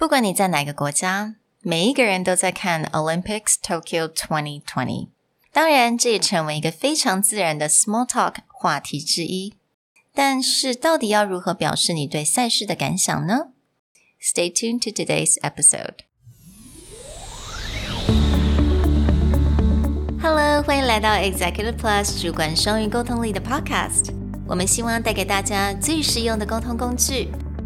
不管你在哪个国家，每一个人都在看 Olympics Tokyo 2020。当然，这也成为一个非常自然的 small talk 话题之一。但是，到底要如何表示你对赛事的感想呢？Stay tuned to today's episode. Hello，欢迎来到 Executive Plus 主管双语沟通力的 Podcast。我们希望带给大家最实用的沟通工具。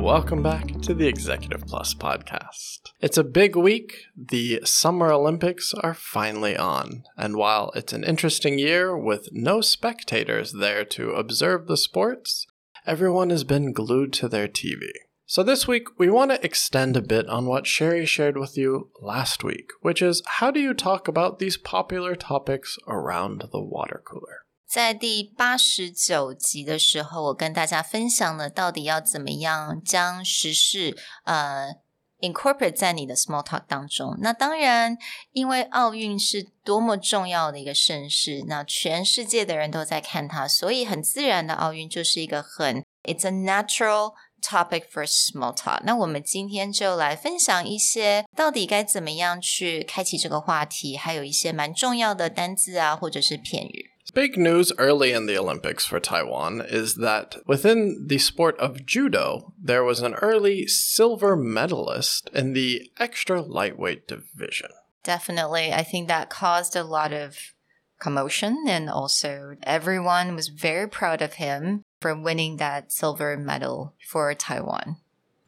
Welcome back to the Executive Plus podcast. It's a big week. The Summer Olympics are finally on. And while it's an interesting year with no spectators there to observe the sports, everyone has been glued to their TV. So, this week, we want to extend a bit on what Sherry shared with you last week, which is how do you talk about these popular topics around the water cooler? 在第八十九集的时候，我跟大家分享了到底要怎么样将时事呃 incorporate 在你的 small talk 当中。那当然，因为奥运是多么重要的一个盛事，那全世界的人都在看它，所以很自然的奥运就是一个很 it's a natural topic for small talk。那我们今天就来分享一些到底该怎么样去开启这个话题，还有一些蛮重要的单字啊，或者是片语。Big news early in the Olympics for Taiwan is that within the sport of judo, there was an early silver medalist in the extra lightweight division. Definitely. I think that caused a lot of commotion, and also everyone was very proud of him for winning that silver medal for Taiwan.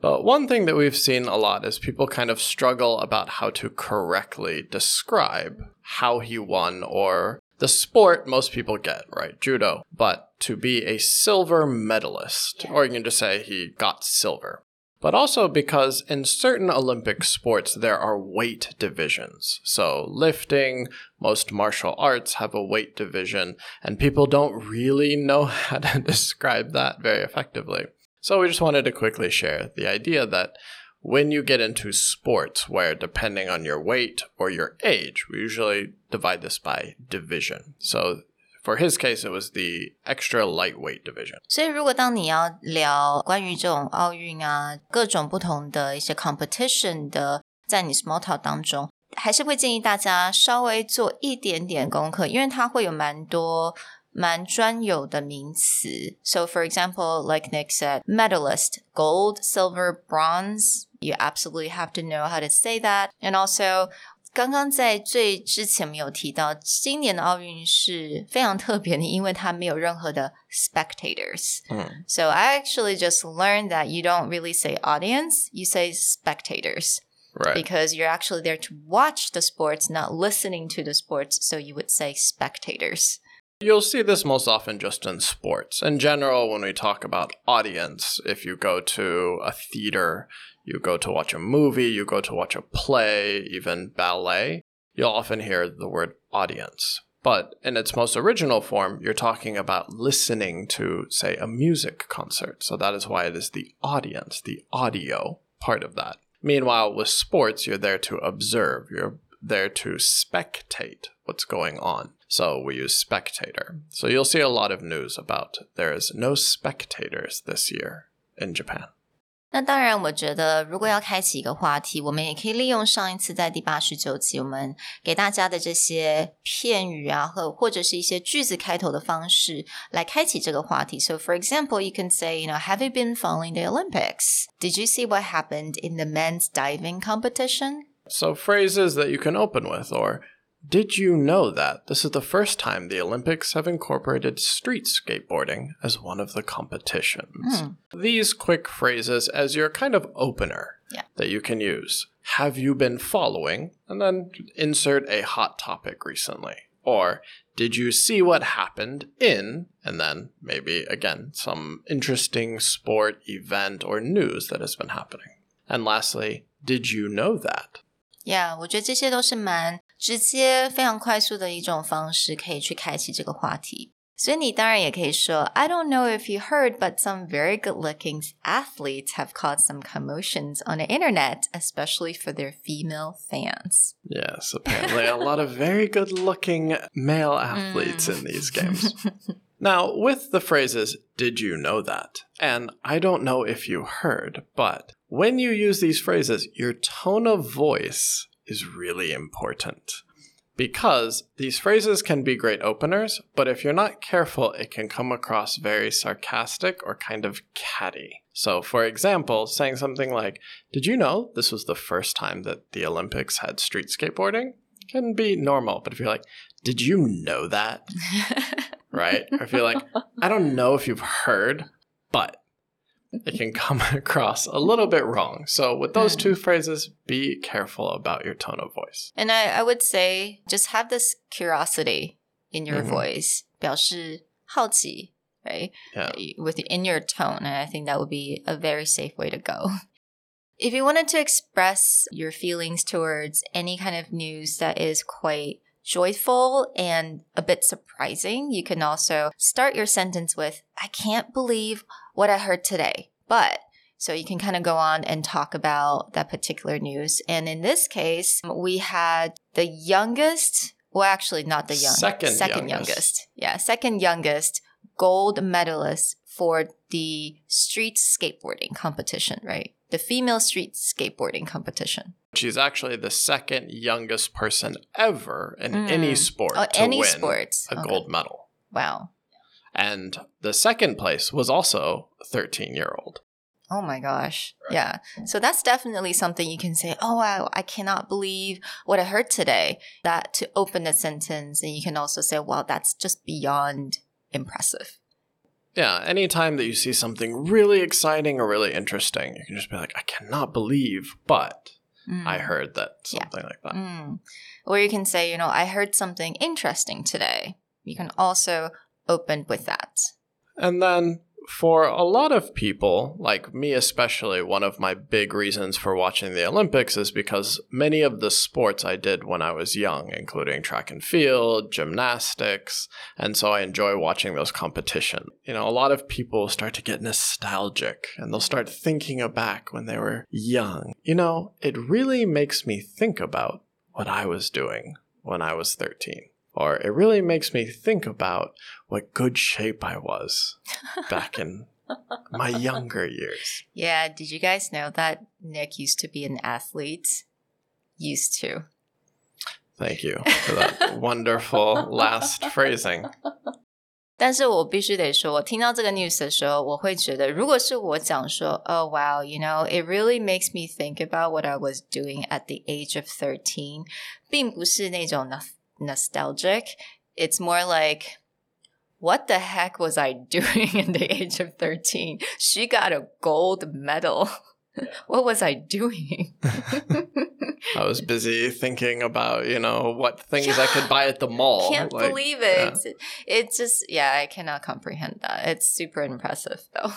But one thing that we've seen a lot is people kind of struggle about how to correctly describe how he won or the sport most people get, right? Judo. But to be a silver medalist, or you can just say he got silver. But also because in certain Olympic sports, there are weight divisions. So, lifting, most martial arts have a weight division, and people don't really know how to describe that very effectively. So, we just wanted to quickly share the idea that when you get into sports where depending on your weight or your age, we usually divide this by division. So for his case, it was the extra lightweight division. 所以，如果当你要聊关于这种奥运啊，各种不同的一些 competition 的，在你 small talk 当中，还是会建议大家稍微做一点点功课，因为它会有蛮多 蛮专有的名词。So, for example, like Nick said, medalist, gold, silver, bronze you absolutely have to know how to say that. And also, 刚刚在最之前没有提到，今年的奥运是非常特别的，因为它没有任何的 spectators。嗯，So I actually just learned that you don't really say audience, you say spectators. Right. Because you're actually there to watch the sports, not listening to the sports. So you would say spectators. You'll see this most often just in sports. In general, when we talk about audience, if you go to a theater, you go to watch a movie, you go to watch a play, even ballet, you'll often hear the word audience. But in its most original form, you're talking about listening to, say, a music concert. So that is why it is the audience, the audio part of that. Meanwhile, with sports, you're there to observe, you're there to spectate what's going on. So we use spectator. So you'll see a lot of news about there is no spectators this year in Japan. 那当然，我觉得如果要开启一个话题，我们也可以利用上一次在第八十九集我们给大家的这些片语啊，和或者是一些句子开头的方式来开启这个话题。So, for example, you can say, you know, Have you been following the Olympics? Did you see what happened in the men's diving competition? So, phrases that you can open with, or Did you know that this is the first time the Olympics have incorporated street skateboarding as one of the competitions? These quick phrases as your kind of opener Yeah. that you can use. Have you been following? And then insert a hot topic recently. Or did you see what happened in? And then maybe again some interesting sport, event, or news that has been happening. And lastly, did you know that? Yeah，我觉得这些都是蛮 直接、非常快速的一种方式，可以去开启这个话题。所以你当然也可以说，I don't know if you heard, but some very good-looking athletes have caused some commotions on the internet, especially for their female fans. Yes, apparently a lot of very good looking male athletes in these games. Now, with the phrases, did you know that? And I don't know if you heard, but when you use these phrases, your tone of voice is really important. Because these phrases can be great openers, but if you're not careful, it can come across very sarcastic or kind of catty. So, for example, saying something like, Did you know this was the first time that the Olympics had street skateboarding? Can be normal, but if you're like, Did you know that? right? Or if you're like, I don't know if you've heard, but it can come across a little bit wrong. So, with those two phrases, be careful about your tone of voice. And I, I would say just have this curiosity in your Mhm. voice, 表示好奇, right? Yeah. With in your tone, and I think that would be a very safe way to go. If you wanted to express your feelings towards any kind of news that is quite joyful and a bit surprising, you can also start your sentence with, I can't believe what I heard today. But so you can kind of go on and talk about that particular news. And in this case, we had the youngest, well, actually not the youngest, Second second youngest. youngest. Yeah, second youngest gold medalist for the street skateboarding competition, right? The female street skateboarding competition. She's actually the second youngest person ever in mm. any oh, sport Oh, to any win sports. a Okay. gold medal. Wow. And the second place was also a 13 year old. Oh my gosh. Yeah. So that's definitely something you can say, oh, wow, I cannot believe what I heard today. That to open the sentence. And you can also say, wow, that's just beyond impressive. Yeah, anytime that you see something really exciting or really interesting, you can just be like, I cannot believe, but Mm. I heard that Yeah. something like that. Mm. Or you can say, you know, I heard something interesting today. You can also open with that. And then for a lot of people, like me especially, one of my big reasons for watching the Olympics is because many of the sports I did when I was young, including track and field, gymnastics, and so I enjoy watching those competitions. You know, a lot of people start to get nostalgic and they'll start thinking back when they were young. You know, it really makes me think about what I was doing when I was 13 Or it really makes me think about what good shape I was back in my younger years. Yeah. Did you guys know that Nick used to be an athlete? Used to. Thank you for that wonderful last phrasing. 但是我必须得说，我听到这个 news 的时候，我会觉得，如果是我讲说，Oh wow, you know, it really makes me think about what I was doing at the age of thirteen，并不是那种 nos- nostalgic. It's more like, what the heck was I doing in the age of thirteen? She got a gold medal. what was I doing? I was busy thinking about, you know, what things I could buy at the mall. Can't Like, believe yeah. it. It's just, yeah, I cannot comprehend that. It's super impressive, though.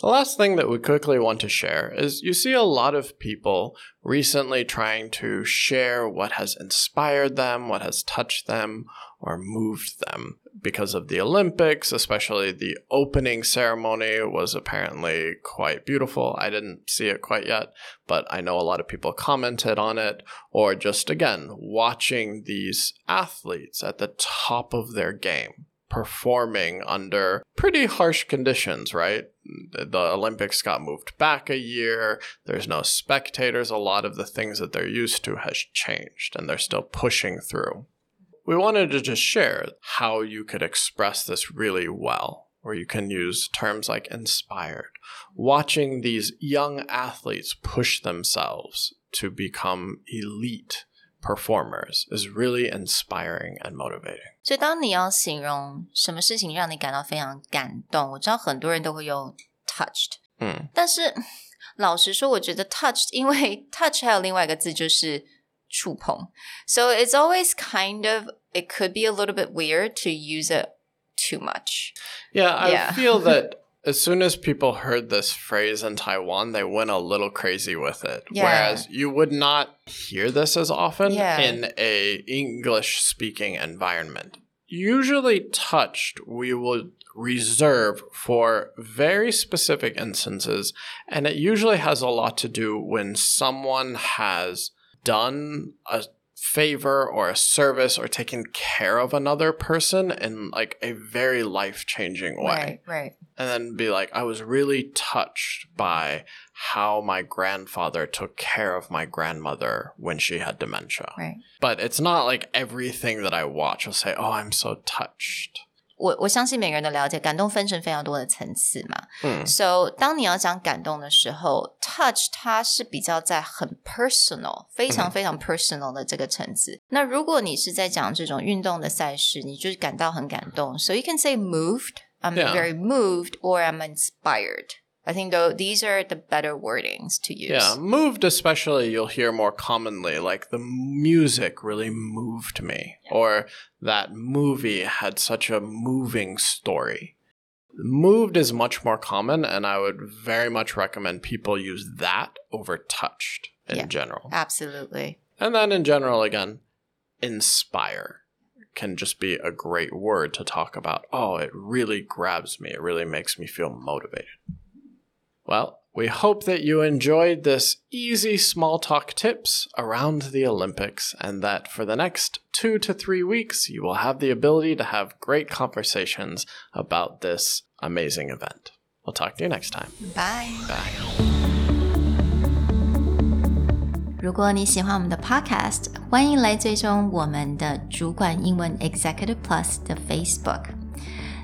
The last thing that we quickly want to share is you see a lot of people recently trying to share what has inspired them, what has touched them, or moved them. Because of the Olympics, especially the opening ceremony was apparently quite beautiful. I didn't see it quite yet, but I know a lot of people commented on it. Or just again, watching these athletes at the top of their game performing under pretty harsh conditions, right? The Olympics got moved back a year. There's no spectators. A lot of the things that they're used to has changed and they're still pushing through. We wanted to just share how you could express this really well, where you can use terms like inspired. Watching these young athletes push themselves to become elite performers is really inspiring and motivating. 所以，当你要形容什么事情让你感到非常感动，我知道很多人都会用 touched，嗯，但是老实说，我觉得 touched，因为 touch 还有另外一个字就是触碰，so it's always kind of it could be a little bit weird to use it too much. Yeah, I Yeah. feel that as soon as people heard this phrase in Taiwan, they went a little crazy with it. Yeah. Whereas you would not hear this as often Yeah. in a English speaking environment. Usually touched we would reserve for very specific instances and it usually has a lot to do when someone has done a favor or a service or taking care of another person in like a very life-changing way Right, right. and then be like, I was really touched by how my grandfather took care of my grandmother when she had dementia. Right. But it's not like everything that I watch will say, Oh, I'm so touched. 我我相信每个人都了解，感动分成非常多的层次嘛。嗯 So 当你要讲感动的时候，touch 它是比较在很 personal，非常非常 personal 的这个层次。那如果你是在讲这种运动的赛事，你就是感到很感动，so you can say moved. I'm very moved, or I'm inspired. I think though these are the better wordings to use. Yeah, moved especially you'll hear more commonly, like the music really moved me, or that movie had such a moving story. Moved is much more common, and I would very much recommend people use that over touched in Yeah. general. Absolutely. And then in general, again, inspire can just be a great word to talk about. Oh, it really grabs me. It really makes me feel motivated. Well, we hope that you enjoyed this easy small talk tips around the Olympics and that for the next two to three weeks, you will have the ability to have great conversations about this amazing event. We'll talk to you next time. Bye. Bye. 如果你喜欢我们的 Podcast，欢迎来追踪我们的主管英文 Executive Plus 的 Facebook。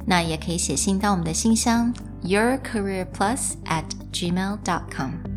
那也可以写信到我们的信箱 yourcareerplus at gmail.com。